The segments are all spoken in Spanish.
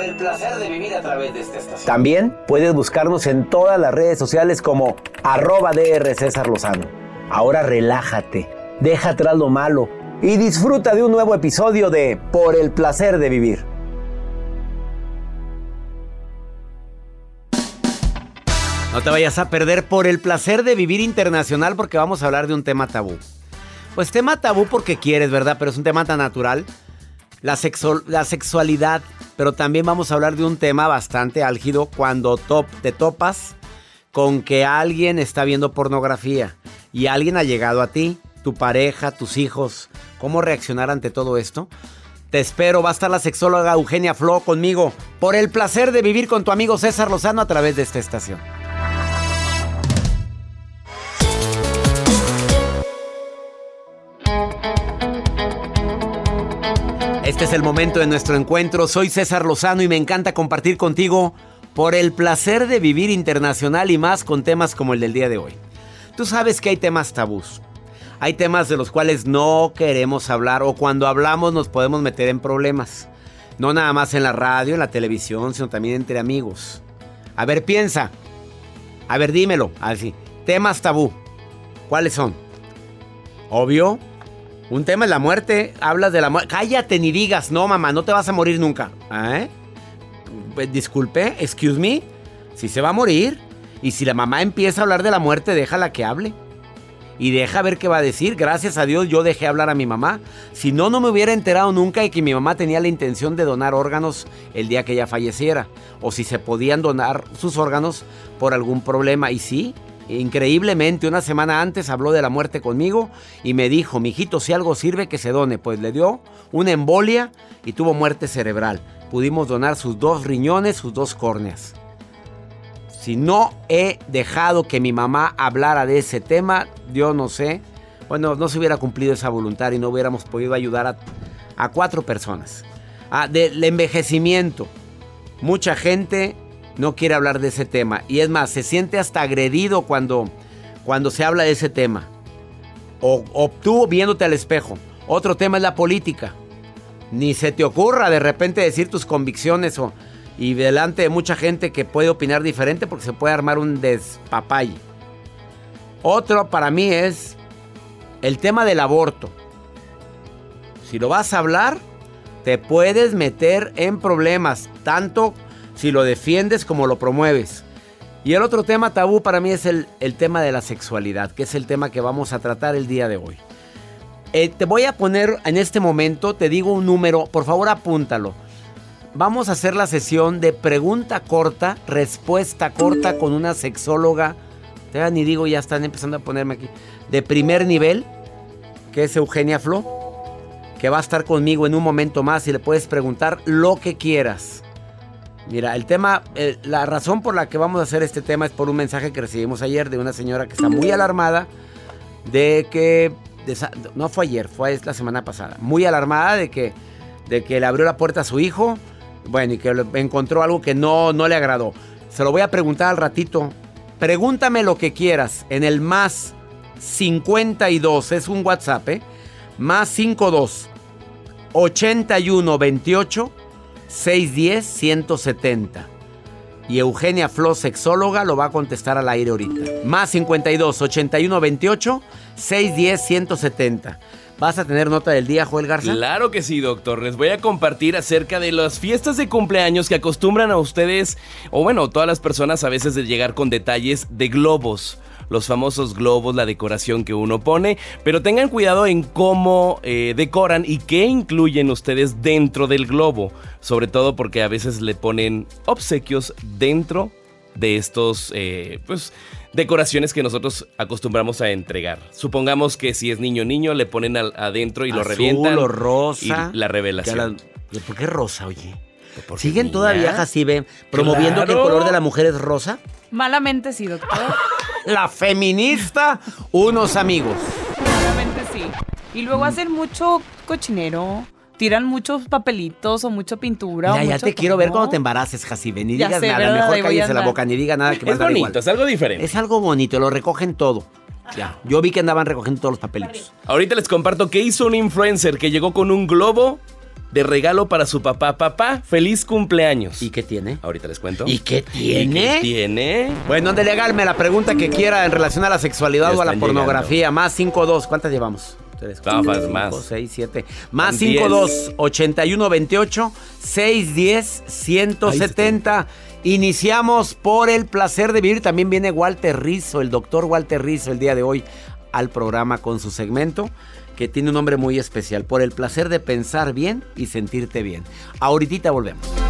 Por el placer de vivir a través de esta estación. También puedes buscarnos en todas las redes sociales como arroba DR César Lozano. Ahora relájate, deja atrás lo malo y disfruta de un nuevo episodio de Por el placer de vivir. No te vayas a perder por el placer de vivir internacional porque vamos a hablar de un tema tabú. Pues tema tabú porque quieres, ¿verdad? Pero es un tema tan natural. La, sexo- la sexualidad. Pero también vamos a hablar de un tema bastante álgido cuando top, te topas con que alguien está viendo pornografía y alguien ha llegado a ti, tu pareja, tus hijos. ¿Cómo reaccionar ante todo esto? Te espero, va a estar la sexóloga Eugenia Flo conmigo por el placer de vivir con tu amigo César Lozano a través de esta estación. Este es el momento de nuestro encuentro. Soy César Lozano y me encanta compartir contigo por el placer de vivir internacional y más con temas como el del día de hoy. Tú sabes que hay temas tabús. Hay temas de los cuales no queremos hablar o cuando hablamos nos podemos meter en problemas. No nada más en la radio, en la televisión, sino también entre amigos. A ver, piensa. A ver, dímelo. Así. Temas tabú. ¿Cuáles son? Obvio. Un tema es la muerte. Hablas de la muerte. Cállate ni digas. No, mamá, no te vas a morir nunca. ¿Eh? Pues, Disculpe, excuse me. Si se va a morir. Y si la mamá empieza a hablar de la muerte, déjala que hable. Y deja ver qué va a decir. Gracias a Dios yo dejé hablar a mi mamá. Si no, no me hubiera enterado nunca de que mi mamá tenía la intención de donar órganos el día que ella falleciera. O si se podían donar sus órganos por algún problema. Y sí, increíblemente, una semana antes habló de la muerte conmigo y me dijo, mijito, si algo sirve que se done. Pues le dio una embolia y tuvo muerte cerebral. Pudimos donar sus dos riñones, sus dos córneas. Si no he dejado que mi mamá hablara de ese tema, yo no sé. Bueno, no se hubiera cumplido esa voluntad y no hubiéramos podido ayudar a, cuatro personas. Ah, del envejecimiento. Mucha gente no quiere hablar de ese tema. Y es más, se siente hasta agredido cuando, cuando se habla de ese tema. O, o tú viéndote al espejo. Otro tema es la política. Ni se te ocurra de repente decir tus convicciones y delante de mucha gente que puede opinar diferente porque se puede armar un despapay. Otro para mí es el tema del aborto. Si lo vas a hablar, te puedes meter en problemas, tanto si lo defiendes como lo promueves. Y el otro tema tabú para mí es el, el tema de la sexualidad, que es el tema que vamos a tratar el día de hoy. Eh, te voy a poner en este momento, te digo un número, por favor apúntalo. Vamos a hacer la sesión de pregunta corta, respuesta corta con una sexóloga Todavía ni digo, ya están empezando a ponerme aquí. De primer nivel, que es Eugenia Flo, que va a estar conmigo en un momento más y le puedes preguntar lo que quieras. Mira, el tema, eh, la razón por la que vamos a hacer este tema es por un mensaje que recibimos ayer de una señora que está muy alarmada de que, de no fue ayer, fue la semana pasada, muy alarmada de que, de que le abrió la puerta a su hijo, bueno, y que encontró algo que no, no le agradó. Se lo voy a preguntar al ratito. Pregúntame lo que quieras en el más 52, es un WhatsApp, ¿eh? Más 52 81 28 610 170. Y Eugenia Flo, sexóloga, lo va a contestar al aire ahorita. Más 52 81 28 610 170. ¿Vas a tener nota del día, Joel Garza? Claro que sí, doctor. Les voy a compartir acerca de las fiestas de cumpleaños que acostumbran a ustedes, o bueno, todas las personas a veces de llegar con detalles de globos. Los famosos globos, la decoración que uno pone. Pero tengan cuidado en cómo eh, decoran y qué incluyen ustedes dentro del globo. Sobre todo porque a veces le ponen obsequios dentro de estos, eh, pues, decoraciones que nosotros acostumbramos a entregar. Supongamos que si es niño niño le ponen al- adentro y lo Azul revientan. o rosa. Y la revelación. La- ¿Por qué rosa, oye? Porque ¿Siguen niña. todavía, Jacibe, promoviendo que el color de la mujer es rosa? Malamente sí, doctor. La feminista, unos amigos. Malamente sí. Y luego hacen mucho cochinero. Tiran muchos papelitos o mucha pintura. Mira, o ya te quiero ver cuando te embaraces, Jacibe. Ni Ya digas sé, nada. ¿verdad? Mejor cállese la boca, ni diga nada que Es bonito, igual. es algo diferente. Es algo bonito, lo recogen todo. Ya. Yo vi que andaban recogiendo todos los papelitos. Ahorita les comparto que hizo un influencer que llegó con un globo de regalo para su papá. Papá, feliz cumpleaños. ¿Y qué tiene? Ahorita les cuento. ¿Y qué tiene? ¿Y qué tiene? Bueno, ándale, hágame la pregunta que quiera en relación a la sexualidad o a la pornografía. Más 5-2. ¿Cuántas llevamos? 3, No, más, más. 6, 7. Más Son 5-2. 81, 28, 6, 10, 170. Iniciamos por el placer de vivir. También viene Walter Rizzo, el doctor Walter Rizzo, el día de hoy al programa con su segmento que tiene un nombre muy especial. Por el placer de pensar bien y sentirte bien. Ahorita volvemos.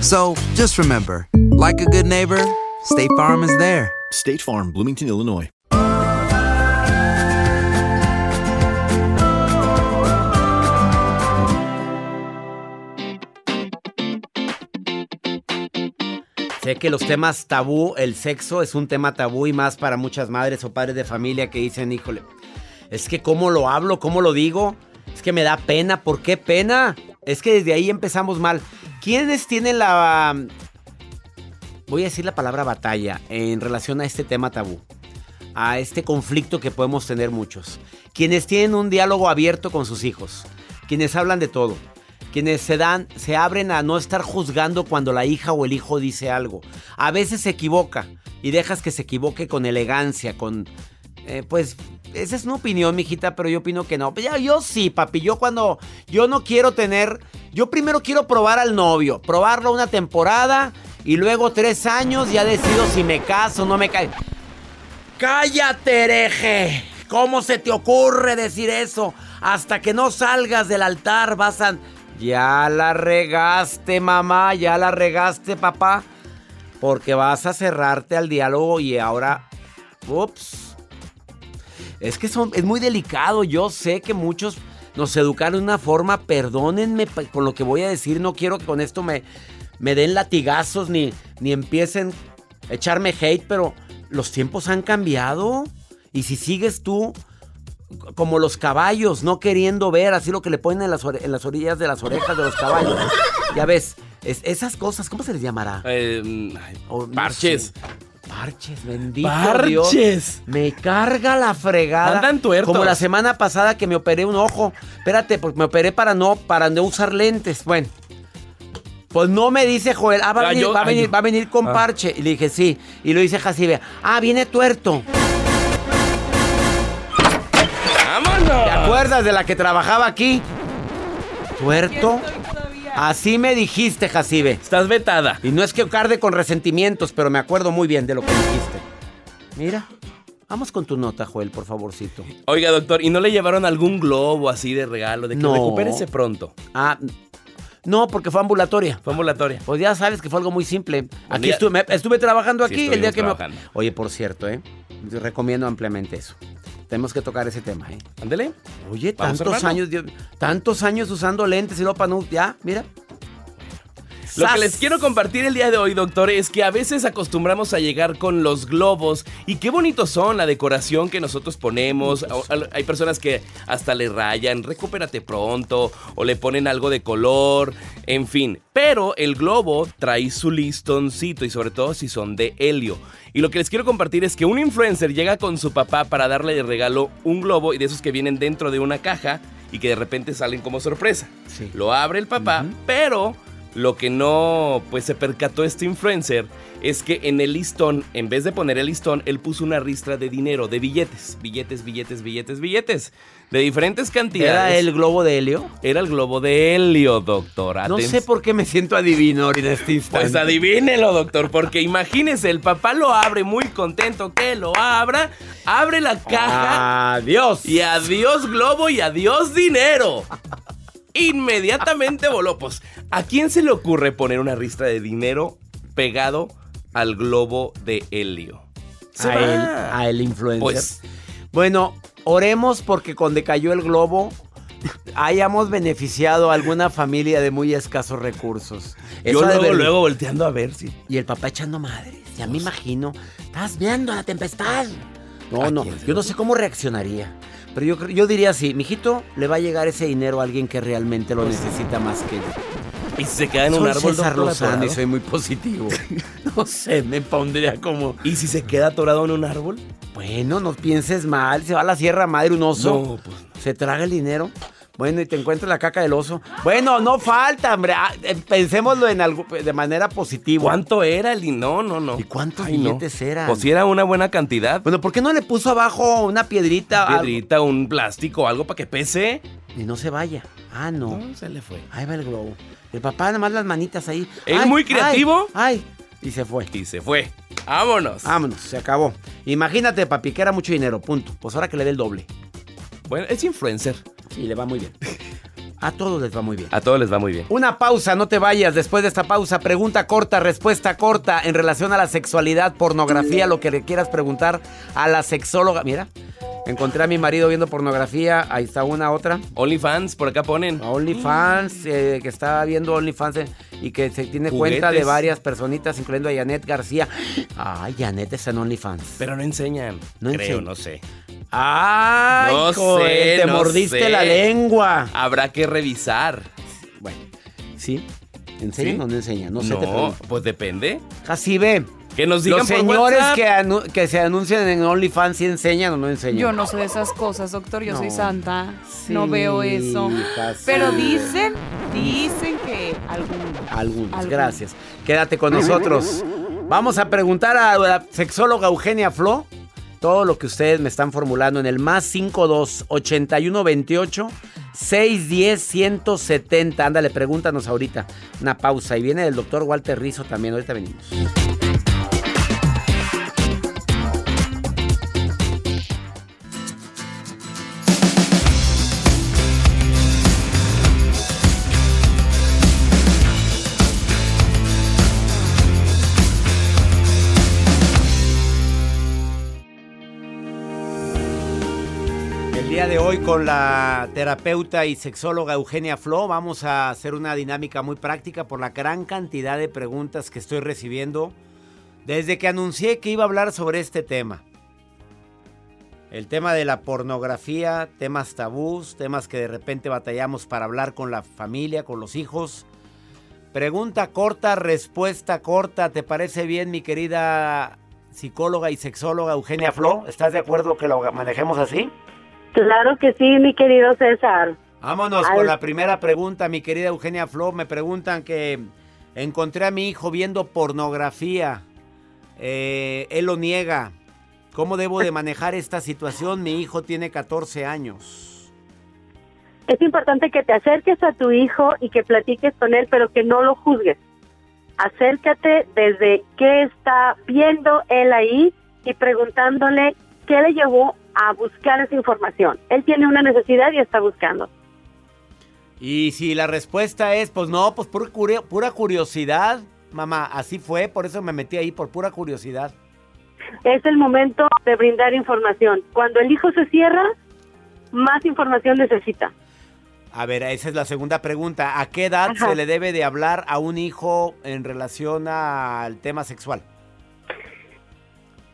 So just remember, like a good neighbor, State Farm is there. State Farm, Bloomington, Illinois. Sé que los temas tabú, el sexo es un tema tabú y más para muchas madres o padres de familia que dicen, híjole, es que cómo lo hablo, cómo lo digo, es que me da pena, ¿por qué pena? Es que desde ahí empezamos mal. ¿Quiénes tienen la... Voy a decir la palabra batalla en relación a este tema tabú? A este conflicto que podemos tener muchos. Quienes tienen un diálogo abierto con sus hijos. Quienes hablan de todo quienes se dan, se abren a no estar juzgando cuando la hija o el hijo dice algo. A veces se equivoca y dejas que se equivoque con elegancia, con, eh, pues, esa es una opinión, mijita, pero yo opino que no. Pues ya, yo sí, papi, yo cuando, yo no quiero tener, yo primero quiero probar al novio, probarlo una temporada y luego tres años ya decido si me caso o no me caso. Cállate, hereje. ¿Cómo se te ocurre decir eso? Hasta que no salgas del altar vas a... Ya la regaste, mamá, ya la regaste, papá. Porque vas a cerrarte al diálogo y ahora... Ups. Es que son, es muy delicado. Yo sé que muchos nos educaron de una forma. Perdónenme con lo que voy a decir. No quiero que con esto me, me den latigazos ni, ni empiecen a echarme hate, pero los tiempos han cambiado. Y si sigues tú como los caballos, no queriendo ver, así lo que le ponen en las, en las orillas de las orejas de los caballos. Ya ves, es- esas cosas, ¿cómo se les llamará? Eh, ay, O no parches. sé. Parches, bendito Parches. Dios. Me carga la fregada. Andan tuertos. Como la semana pasada que me operé un ojo. Espérate, porque me operé para no, para no usar lentes. Bueno. Pues no me dice Joel, ah, va a Ah, venir, yo- va a ah, venir, va a venir con ah. parche. Y le dije, sí. Y lo dice Jacibe, ah, viene tuerto. ¡Vámonos! ¿Te acuerdas de la que trabajaba aquí? ¿Tuerto? Así me dijiste, Jacibe. Estás vetada. Y no es que carde con resentimientos, pero me acuerdo muy bien de lo que dijiste. Mira, vamos con tu nota, Joel, por favorcito. Oiga, doctor, ¿y no le llevaron algún globo así de regalo? De que No. recupérese pronto. Ah, no, porque fue ambulatoria. Fue ambulatoria. Pues ya sabes que fue algo muy simple. Aquí día- estuve, me- estuve trabajando Sí, aquí el día que me... trabajando. Oye, por cierto, ¿eh? Te recomiendo ampliamente eso. Tenemos que tocar ese tema, ¿eh? Ándele. Oye, Vamos, tantos hermano. años, Dios- tantos años usando lentes y para no... Ya, mira. Lo que les quiero compartir el día de hoy, doctor, es que a veces acostumbramos a llegar con los globos y qué bonitos son la decoración que nosotros ponemos. Hay personas que hasta le rayan, recupérate pronto, o le ponen algo de color, en fin. Pero el globo trae su listoncito y sobre todo si son de helio. Y lo que les quiero compartir es que un influencer llega con su papá para darle de regalo un globo y de esos que vienen dentro de una caja y que de repente salen como sorpresa. Sí. Lo abre el papá, pero lo que no pues se percató este influencer es que en el listón, en vez de poner el listón, él puso una ristra de dinero, de billetes, billetes, billetes, billetes, billetes, de diferentes cantidades. ¿Era el globo de helio? Era el globo de helio, doctor. No Aten- sé por qué me siento adivino en este instante. Pues adivínelo, doctor, porque imagínese, el papá lo abre muy contento que lo abra, abre la caja Adiós. y adiós globo y adiós dinero. Inmediatamente voló. Pues, ¿a quién se le ocurre poner una ristra de dinero pegado al globo de helio? Se a va. él, a el influencer. Pues- bueno, oremos porque cuando cayó el globo hayamos beneficiado a alguna familia de muy escasos recursos. Yo Eso luego, luego volteando a ver si. Y el papá echando madres. Ya me imagino. Estás viendo la tempestad. No, ¿A no. Yo no sé cómo reaccionaría. Pero yo, yo diría así, mijito, le va a llegar ese dinero a alguien que realmente lo necesita más que yo. Y si se queda en soy un árbol. César Lozano y soy muy positivo. no sé, me pondría como... ¿Y si se queda atorado en un árbol? Bueno, no pienses mal. Se va a la Sierra Madre un oso. No, pues. Se traga el dinero. Bueno, y te encuentras la caca del oso. Bueno, no falta, hombre. Ah, eh, Pensémoslo en algo de manera positiva. ¿Cuánto era el No, no, no. ¿Y cuántos Ay, no. billetes eran? Pues si era una buena cantidad. Bueno, ¿por qué no le puso abajo una piedrita? piedrita, un plástico, algo para que pese. Y no se vaya. Ah, no. No, se le fue. Ahí va el globo. El papá nada más las manitas ahí. Ay, muy creativo. Ay, ay. Y se fue. Y se fue. Vámonos. Vámonos, se acabó. Imagínate, papi, que era mucho dinero. Punto. Pues ahora que le dé el doble. Bueno, es influencer. Sí, le va muy bien. A todos les va muy bien. A todos les va muy bien. Una pausa, no te vayas. Después de esta pausa, pregunta corta, respuesta corta en relación a la sexualidad, pornografía, lo que le quieras preguntar a la sexóloga. Mira, encontré a mi marido viendo pornografía. Ahí está una otra. OnlyFans, por acá ponen. OnlyFans, eh, que está viendo OnlyFans eh, y que se tiene Juguetes. cuenta de varias personitas, incluyendo a Janet García. Ay, Janet está en OnlyFans. Pero no enseñan. No Creo, enseñan. no sé. Ay, No joder, sé, te no mordiste sé. la lengua. Habrá que revisar. Bueno, ¿sí? ¿Enseñan ¿Sí? o no enseñan? No sé, No, te pregunto. pues depende. Así ve. Que nos digan Los por señores WhatsApp. que, anu- que se anuncian en OnlyFans, ¿sí enseñan o no enseñan? Yo no sé de esas cosas, doctor. Yo soy santa. Sí, no veo eso. Pero dicen, dicen que algunos. Algunos, Algunos. gracias. Quédate con nosotros. Vamos a preguntar a la sexóloga Eugenia Flo todo lo que ustedes me están formulando en el más 52 81 28 610 170. Ándale, pregúntanos ahorita. Una pausa. Y viene el doctor Walter Rizzo también. Ahorita venimos. Hoy con la terapeuta y sexóloga Eugenia Flo vamos a hacer una dinámica muy práctica por la gran cantidad de preguntas que estoy recibiendo desde que anuncié que iba a hablar sobre este tema. El tema de la pornografía, temas tabús, temas que de repente batallamos para hablar con la familia, con los hijos. Pregunta corta, respuesta corta. ¿Te parece bien, mi querida psicóloga y sexóloga Eugenia Flo? ¿Estás de acuerdo que lo manejemos así? Claro que sí, mi querido César. Vámonos Al- con la primera pregunta, mi querida Eugenia Flo. Me preguntan que encontré a mi hijo viendo pornografía. Eh, él lo niega. ¿Cómo debo de manejar esta situación? Mi hijo tiene 14 años. Es importante que te acerques a tu hijo y que platiques con él, pero que no lo juzgues. Acércate desde qué está viendo él ahí y preguntándole qué le llevó a buscar esa información. Él tiene una necesidad y está buscando. Y si la respuesta es, pues no, pues pura, pura curiosidad, mamá, así fue, por eso me metí ahí, por pura curiosidad. Es el momento de brindar información. Cuando el hijo se cierra, más información necesita. A ver, esa es la segunda pregunta. ¿A qué edad Ajá. se le debe de hablar a un hijo en relación al tema sexual?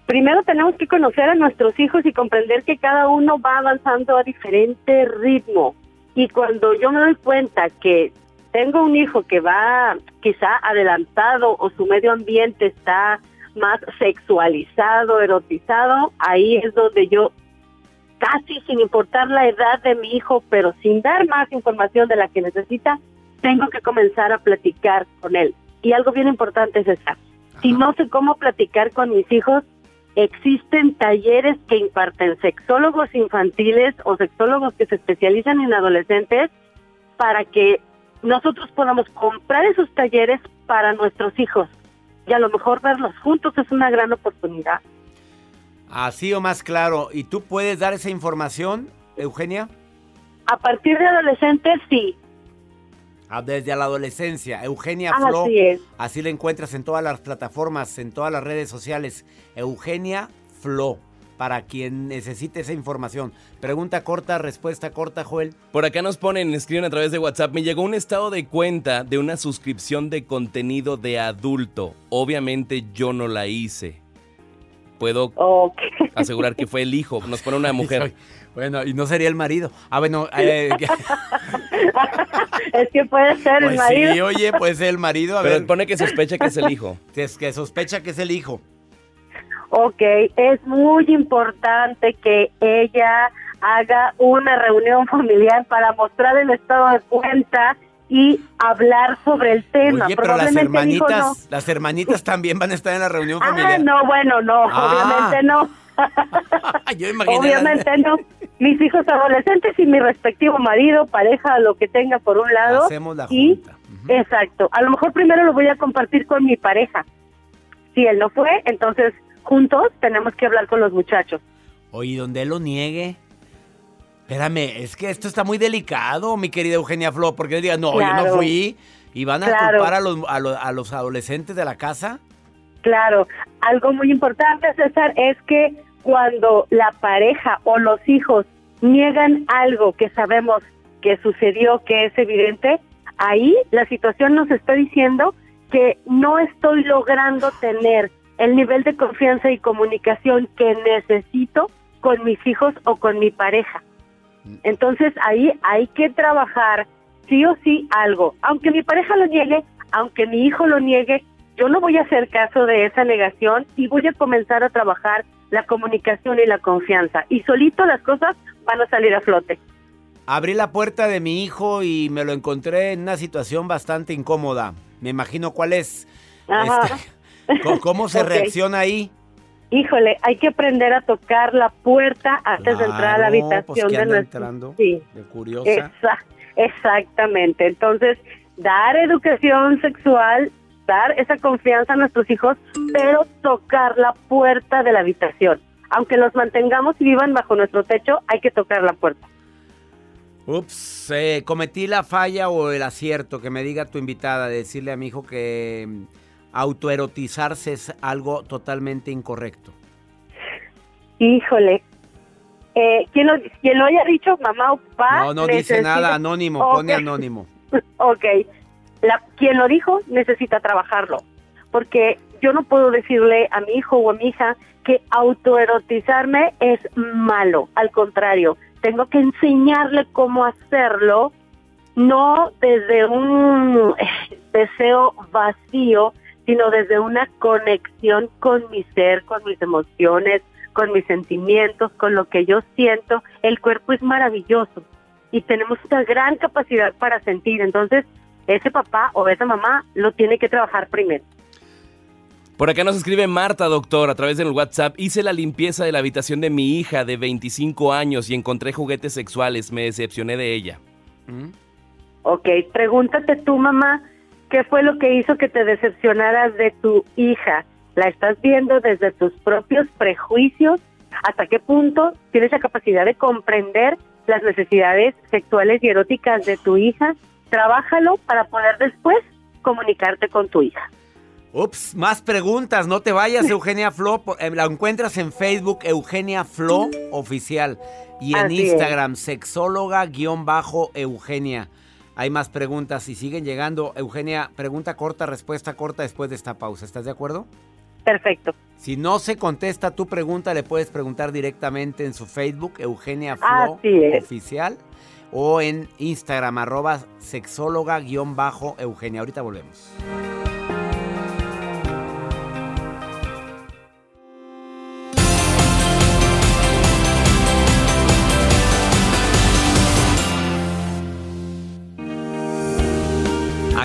Primero tenemos que conocer a nuestros hijos y comprender que cada uno va avanzando a diferente ritmo. Y cuando yo me doy cuenta que tengo un hijo que va quizá adelantado o su medio ambiente está más sexualizado, erotizado, ahí es donde yo casi sin importar la edad de mi hijo, pero sin dar más información de la que necesita, tengo que comenzar a platicar con él. Y algo bien importante es esta. Si no sé cómo platicar con mis hijos, existen talleres que imparten sexólogos infantiles o sexólogos que se especializan en adolescentes para que nosotros podamos comprar esos talleres para nuestros hijos. Y a lo mejor verlos juntos es una gran oportunidad. Así o más claro. ¿Y tú puedes dar esa información, Eugenia? A partir de adolescentes, sí. Ah, Desde la adolescencia. Eugenia Así Flo. es. Así la encuentras en todas las plataformas, en todas las redes sociales. Eugenia Flo. Para quien necesite esa información. Pregunta corta, respuesta corta, Joel. Por acá nos ponen, escriben a través de WhatsApp, me llegó un estado de cuenta de una suscripción de contenido de adulto. Obviamente yo no la hice. Puedo asegurar que fue el hijo, nos pone una mujer. Bueno, y no sería el marido. Ah, bueno. eh, es que puede ser el pues marido. sí, oye, pues el marido. A Pero ver. pone que sospecha que es el hijo. Es que sospecha que es el hijo. Ok, es muy importante que ella haga una reunión familiar para mostrar el estado de cuenta y hablar sobre el tema. Oye, pero las hermanitas, las hermanitas también van a estar en la reunión no. familiar. Ah, no, bueno, no, Ah. obviamente no. Yo Obviamente no. Mis hijos adolescentes y mi respectivo marido, pareja, lo que tenga por un lado. Hacemos la y, Exacto. A lo mejor primero lo voy a compartir con mi pareja. Si él no fue, entonces juntos tenemos que hablar con los muchachos. Oye, donde él lo niegue. Espérame, es que esto está muy delicado, mi querida Eugenia Flo, porque él diga, no, yo no fui. Y van a Claro. culpar a los, a, los, a los adolescentes de la casa. Claro, algo muy importante, César, es que cuando la pareja o los hijos niegan algo que sabemos que sucedió, que es evidente, ahí la situación nos está diciendo que no estoy logrando tener el nivel de confianza y comunicación que necesito con mis hijos o con mi pareja. Entonces ahí hay que trabajar sí o sí algo. Aunque mi pareja lo niegue, aunque mi hijo lo niegue, yo no voy a hacer caso de esa negación y voy a comenzar a trabajar la comunicación y la confianza. Y solito las cosas van a salir a flote. Abrí la puerta de mi hijo y me lo encontré en una situación bastante incómoda. Me imagino cuál es. Ajá. Este, ¿cómo, se reacciona ahí? Híjole, hay que aprender a tocar la puerta antes de entrar a la Claro, habitación pues, ¿qué de nuestro. entrando? Sí. De curiosa. Exa- exactamente. Entonces, dar educación sexual, dar esa confianza a nuestros hijos, pero tocar la puerta de la habitación. Aunque los mantengamos y vivan bajo nuestro techo, hay que tocar la puerta. Ups, eh, cometí la falla o el acierto que me diga tu invitada, de decirle a mi hijo que mm, autoerotizarse es algo totalmente incorrecto. Híjole, Eh, quien, lo, haya dicho, mamá o papá. No, no dice nada, anónimo, pone anónimo. ok. La, quien lo dijo necesita trabajarlo. Porque yo no puedo decirle a mi hijo o a mi hija que autoerotizarme es malo. Al contrario, tengo que enseñarle cómo hacerlo, no desde un deseo vacío, sino desde una conexión con mi ser, con mis emociones, con mis sentimientos, con lo que yo siento. El cuerpo es maravilloso y tenemos una gran capacidad para sentir. Entonces, ese papá o esa mamá lo tiene que trabajar primero. Por acá nos escribe Marta, doctor, a través del WhatsApp. Hice la limpieza de la habitación de mi hija de 25 años y encontré juguetes sexuales. Me decepcioné de ella. Ok, pregúntate tú, mamá, ¿qué fue lo que hizo que te decepcionaras de tu hija? ¿La estás viendo desde tus propios prejuicios? ¿Hasta qué punto tienes la capacidad de comprender las necesidades sexuales y eróticas de tu hija? Trabájalo para poder después comunicarte con tu hija. Ups, más preguntas, no te vayas, Eugenia Flo. eh, La encuentras en Facebook, Eugenia Flo Oficial. Y en Así. Instagram, sexóloga-eugenia. Hay más preguntas y siguen llegando. Eugenia, pregunta corta, respuesta corta después de esta pausa. ¿Estás de acuerdo? Perfecto. Si no se contesta tu pregunta, le puedes preguntar directamente en su Facebook, Eugenia Flo. Oficial, o en Instagram, arroba sexóloga-eugenia. Ahorita volvemos.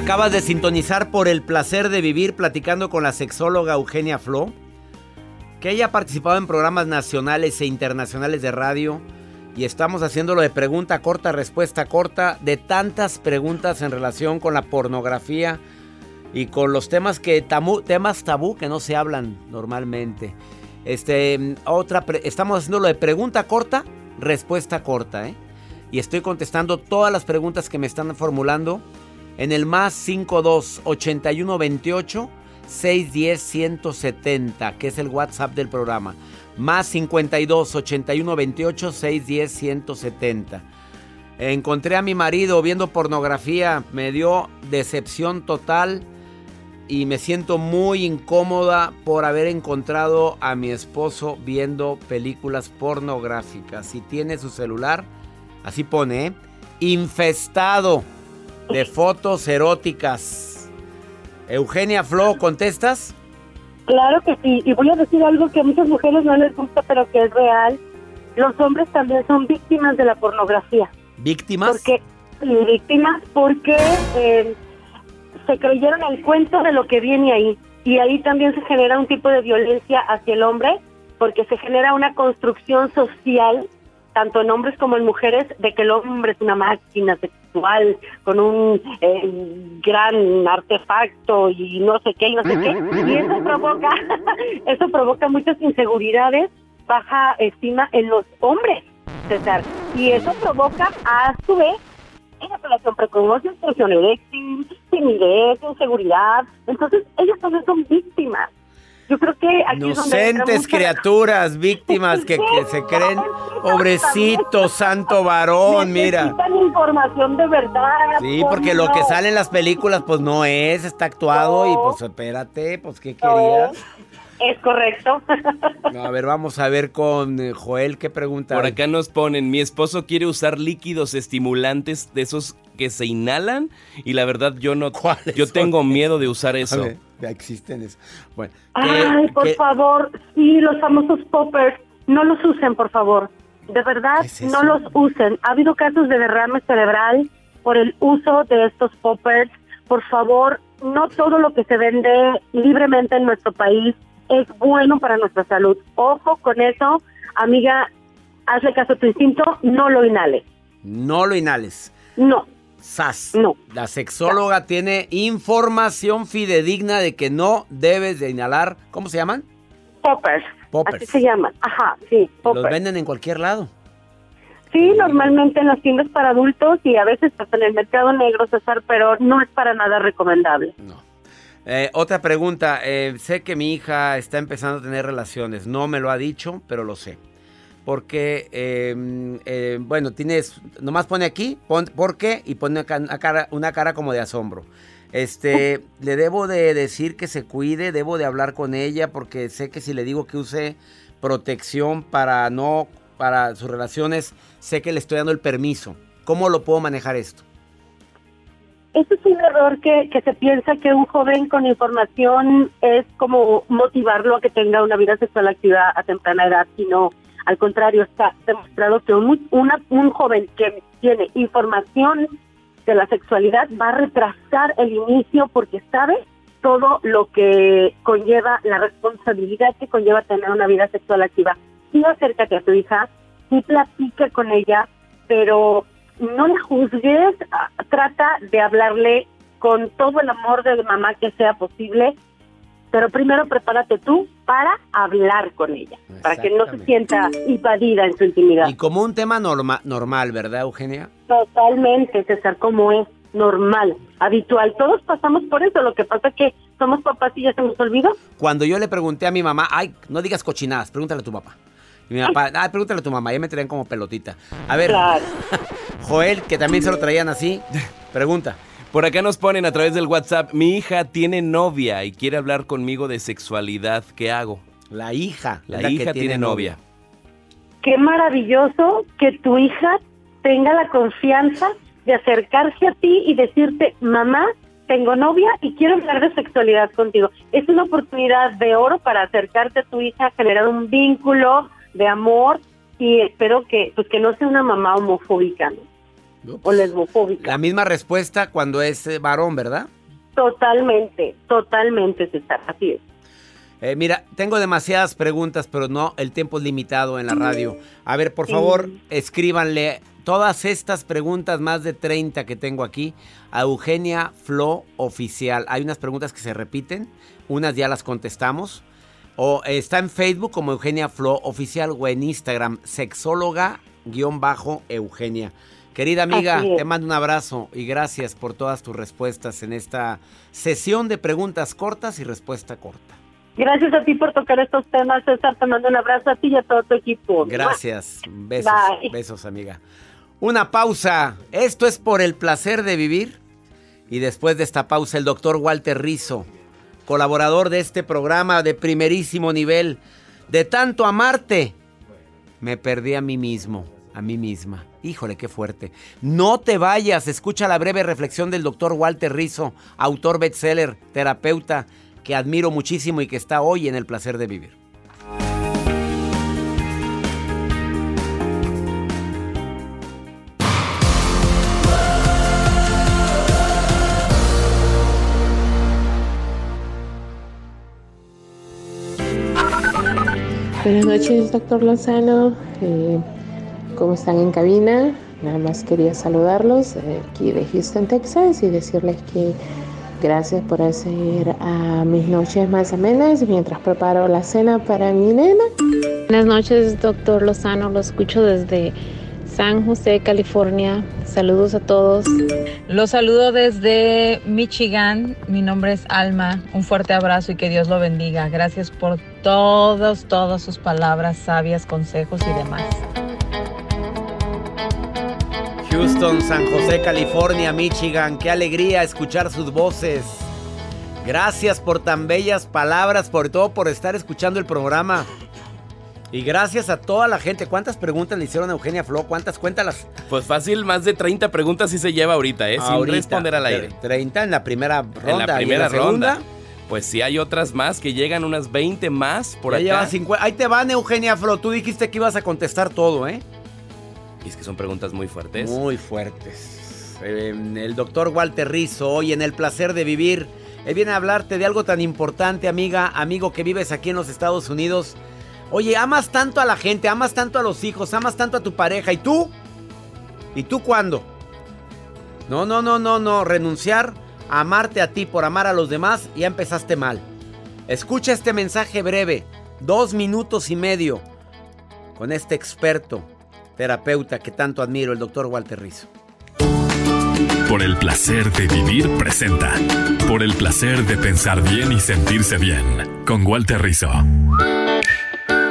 Acabas de sintonizar por el placer de vivir platicando con la sexóloga Eugenia Flo, que ella ha participado en programas nacionales e internacionales de radio y estamos haciéndolo de pregunta corta, respuesta corta, de tantas preguntas en relación con la pornografía y con los temas que temas tabú que no se hablan normalmente. Este, otra estamos haciéndolo de pregunta corta, respuesta corta, ¿eh? Y estoy contestando todas las preguntas que me están formulando en el más 52 81 28 610 170, que es el WhatsApp del programa. Más 52 81 28 610 170. Encontré a mi marido viendo pornografía, me dio decepción total y me siento muy incómoda por haber encontrado a mi esposo viendo películas pornográficas. Si tiene su celular, así pone, ¿eh? infestado de fotos eróticas. Eugenia Flo, ¿contestas? Claro que sí, y voy a decir algo que a muchas mujeres no les gusta, pero que es real. Los hombres también son víctimas de la pornografía. ¿Víctimas? Porque víctimas porque eh, se creyeron el cuento de lo que viene ahí. Y ahí también se genera un tipo de violencia hacia el hombre, porque se genera una construcción social, tanto en hombres como en mujeres, de que el hombre es una máquina sexual con un eh, gran artefacto y no sé qué y no sé qué. Y eso provoca, eso provoca muchas inseguridades, baja estima en los hombres, César. Y eso provoca, a su vez, ejaculación precoz, disfunción eréctil, timidez, inseguridad. Entonces, ellos también son víctimas. Yo creo que aquí es donde entra Inocentes criaturas, víctimas que, que se creen, pobrecito santo varón, mira. Necesitan información de verdad. Sí, porque lo que sale en las películas pues no es, está actuado y pues espérate, pues ¿qué querías? Es correcto. No, a ver, vamos a ver con eh, Joel, ¿qué pregunta? Por hay? acá nos ponen, mi esposo quiere usar líquidos estimulantes de esos que se inhalan y la verdad yo no, yo son tengo miedo de usar eso. ver, ya existen eso. Bueno, Ay, ¿qué- por qué- favor, sí, los famosos poppers, no los usen, por favor. De verdad, no los usen. Ha habido casos de derrame cerebral por el uso de estos poppers. Por favor, no todo lo que se vende libremente en nuestro país es bueno para nuestra salud. Ojo con eso, amiga, hazle caso a tu instinto, no lo inhales. No lo inhales. No. Sas. No. La sexóloga tiene información fidedigna de que no debes de inhalar. ¿Cómo se llaman? Poppers. Poppers. Así se llaman. Ajá, sí, Los poppers. venden en cualquier lado. Sí, normalmente en las tiendas para adultos y a veces hasta en el mercado negro, César, pero no es para nada recomendable. Eh, otra pregunta. eh, sé que mi hija está empezando a tener relaciones. No me lo ha dicho, pero lo sé. porque, eh, eh, bueno, tienes, nomás pone aquí, pon, ¿por qué? Y pone acá una cara, una cara como de asombro. Este, le debo de decir que se cuide, debo de hablar con ella, porque sé que si le digo que use protección para no, para sus relaciones, sé que le estoy dando el permiso. ¿Cómo lo puedo manejar esto? Este es un error que, que se piensa que un joven con información es como motivarlo a que tenga una vida sexual activa a temprana edad, sino al contrario, está demostrado que un, una, un joven que tiene información de la sexualidad va a retrasar el inicio porque sabe todo lo que conlleva la responsabilidad que conlleva tener una vida sexual activa. Sí acércate a tu hija, sí platica con ella, pero no la juzgues, ah, trata de hablarle con todo el amor de mamá que sea posible, pero primero prepárate tú para hablar con ella, para que no se sienta invadida en su intimidad. Y como un tema norma, normal, ¿verdad, Eugenia? Totalmente, César, como es normal, habitual. Todos pasamos por eso, lo que pasa es que somos papás y ya se nos olvidó. Cuando yo le pregunté a mi mamá, ay, no digas cochinadas, pregúntale a tu papá. Y mi papá, ay, pregúntale a tu mamá, ya me traían como pelotita. A ver, Joel, que también se lo traían así, pregunta. Por acá nos ponen a través del WhatsApp, mi hija tiene novia y quiere hablar conmigo de sexualidad, ¿qué hago? La hija. La, la hija tiene, novia. Qué maravilloso que tu hija tenga la confianza de acercarse a ti y decirte, mamá, tengo novia y quiero hablar de sexualidad contigo. Es una oportunidad de oro para acercarte a tu hija, generar un vínculo de amor y espero que pues que no sea una mamá homofóbica ¿no? o lesbofóbica. La misma respuesta cuando es eh, varón, ¿verdad? Totalmente, totalmente, César, así es. Eh, mira, tengo demasiadas preguntas, pero no, el tiempo es limitado en la radio. A ver, por favor, escríbanle todas estas preguntas, más de 30 que tengo aquí, a Eugenia Flo Oficial. Hay unas preguntas que se repiten, unas ya las contestamos. O está en Facebook como Eugenia Flo Oficial o en Instagram, sexóloga-eugenia. Querida amiga, te mando un abrazo y gracias por todas tus respuestas en esta sesión de preguntas cortas y respuesta corta. Gracias a ti por tocar estos temas, César. Te mando un abrazo a ti y a todo tu equipo. Gracias. Besos, Bye. besos, amiga. Una pausa. Esto es por el placer de vivir. Y después de esta pausa, el doctor Walter Rizzo, colaborador de este programa de primerísimo nivel. De tanto amarte, me perdí a mí mismo, a mí misma. Híjole, qué fuerte. No te vayas, escucha la breve reflexión del doctor Walter Rizzo, autor bestseller, terapeuta, que admiro muchísimo y que está hoy en el placer de vivir. Buenas noches, doctor Lozano. Eh, ¿Cómo están en cabina? Nada más quería saludarlos eh, aquí de Houston, Texas y decirles que gracias por hacer a mis noches más amenas mientras preparo la cena para mi nena. Buenas noches, doctor Lozano. Lo escucho desde San José, California. Saludos a todos. Los saludo desde Michigan. Mi nombre es Alma. Un fuerte abrazo y que Dios lo bendiga. Gracias por todas, todas sus palabras sabias, consejos y demás. Houston, San José, California, Michigan. Qué alegría escuchar sus voces. Gracias por tan bellas palabras, por todo por estar escuchando el programa. Y gracias a toda la gente. ¿Cuántas preguntas le hicieron a Eugenia Flo? ¿Cuántas? Cuéntalas. Pues fácil, más de 30 preguntas sí se lleva ahorita, ¿eh? Ahorita, Sin responder al aire. 30 en la primera ronda. En la ¿Y primera ronda. Pues sí, hay otras más que llegan, unas 20 más por Ya acá. lleva 50. Ahí te van, Eugenia Flo. Tú dijiste que ibas a contestar todo, ¿eh? Y es que son preguntas muy fuertes. Muy fuertes. Eh, el doctor Walter Rizzo, hoy en El Placer de Vivir. Él viene a hablarte de algo tan importante, amiga, amigo que vives aquí en los Estados Unidos. Oye, amas tanto a la gente, amas tanto a los hijos, amas tanto a tu pareja. ¿Y tú? ¿Y tú cuándo? No, no, no, no, no. Renunciar a amarte a ti por amar a los demás, ya empezaste mal. Escucha este mensaje breve, dos minutos y medio, con este experto, terapeuta que tanto admiro, el doctor Walter Rizzo. Por el placer de vivir presenta. Por el placer de pensar bien y sentirse bien. Con Walter Rizzo.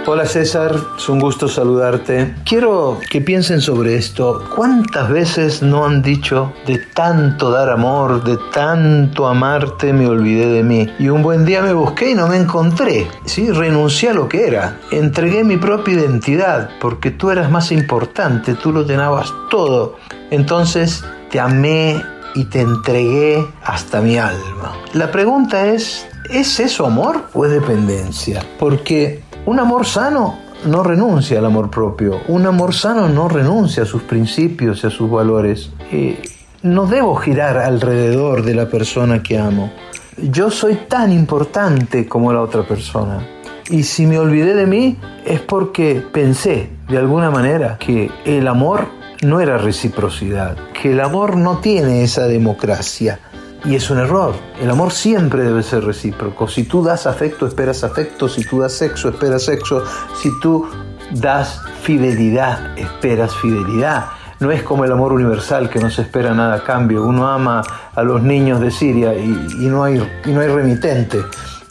Hola César, es un gusto saludarte. Quiero que piensen sobre esto. ¿Cuántas veces no han dicho de tanto dar amor, de tanto amarte, me olvidé de mí? Y un buen día me busqué y no me encontré. Sí, renuncié a lo que era. Entregué mi propia identidad porque tú eras más importante, tú lo llenabas todo. Entonces te amé y te entregué hasta mi alma. La pregunta es, ¿es eso amor o es dependencia? Porque un amor sano no renuncia al amor propio. Un amor sano no renuncia a sus principios y a sus valores. Eh, no debo girar alrededor de la persona que amo. Yo soy tan importante como la otra persona. Y si me olvidé de mí es porque pensé de alguna manera que el amor no era reciprocidad, que el amor no tiene esa democracia, y es un error. El amor siempre debe ser recíproco. Si tú das afecto, esperas afecto. Si tú das sexo, esperas sexo. Si tú das fidelidad, esperas fidelidad. No es como el amor universal que no se espera nada a cambio. Uno ama a los niños de Siria y, no, hay, y no hay remitente.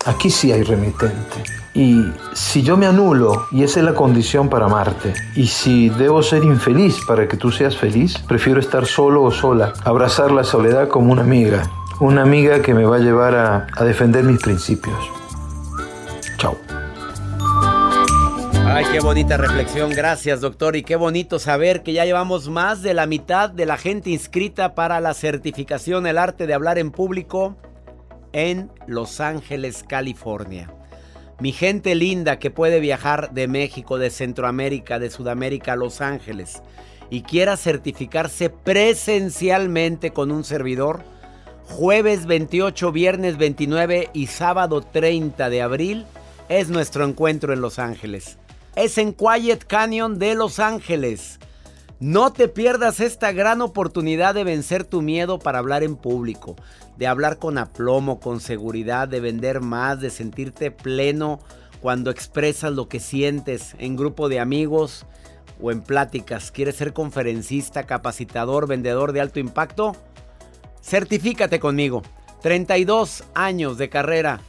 Aquí sí hay remitente. Y si yo me anulo, y esa es la condición para amarte, y si debo ser infeliz para que tú seas feliz, prefiero estar solo o sola, abrazar la soledad como una amiga, una amiga que me va a llevar a, defender mis principios. Chao. Ay, qué bonita reflexión, gracias doctor, y qué bonito saber que ya llevamos más de la mitad de la gente inscrita para la certificación El arte de hablar en público en Los Ángeles, California. Mi gente linda que puede viajar de México, de Centroamérica, de Sudamérica a Los Ángeles y quiera certificarse presencialmente con un servidor, jueves 28, viernes 29 y sábado 30 de abril es nuestro encuentro en Los Ángeles. Es en Quiet Canyon de Los Ángeles. No te pierdas esta gran oportunidad de vencer tu miedo para hablar en público, de hablar con aplomo, con seguridad, de vender más, de sentirte pleno cuando expresas lo que sientes en grupo de amigos o en pláticas. ¿Quieres ser conferencista, capacitador, vendedor de alto impacto? Certifícate conmigo. 32 años de carrera.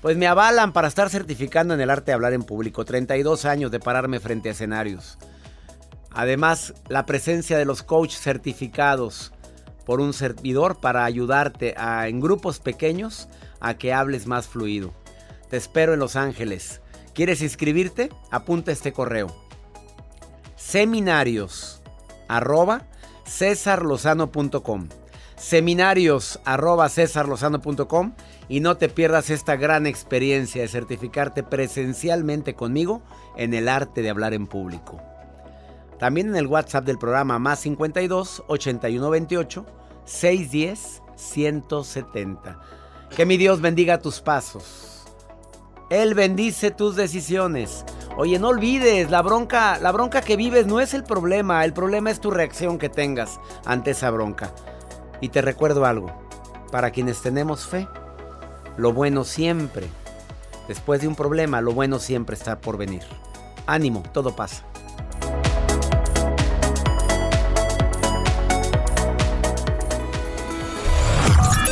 Pues me avalan para estar certificando en el arte de hablar en público. 32 años de pararme frente a escenarios. Además, la presencia de los coaches certificados por un servidor para ayudarte en grupos pequeños a que hables más fluido. Te espero en Los Ángeles. ¿Quieres inscribirte? Apunta este correo. Seminarios arroba cesarlozano.com Seminarios arroba cesarlozano.com y no te pierdas esta gran experiencia de certificarte presencialmente conmigo en el arte de hablar en público. También en el WhatsApp del programa más 52 81 28 610 170. Que mi Dios bendiga tus pasos. Él bendice tus decisiones. Oye, no olvides, la bronca, la bronca que vives no es el problema, el problema es tu reacción que tengas ante esa bronca. Y te recuerdo algo, para quienes tenemos fe, lo bueno siempre, después de un problema, lo bueno siempre está por venir. Ánimo, todo pasa.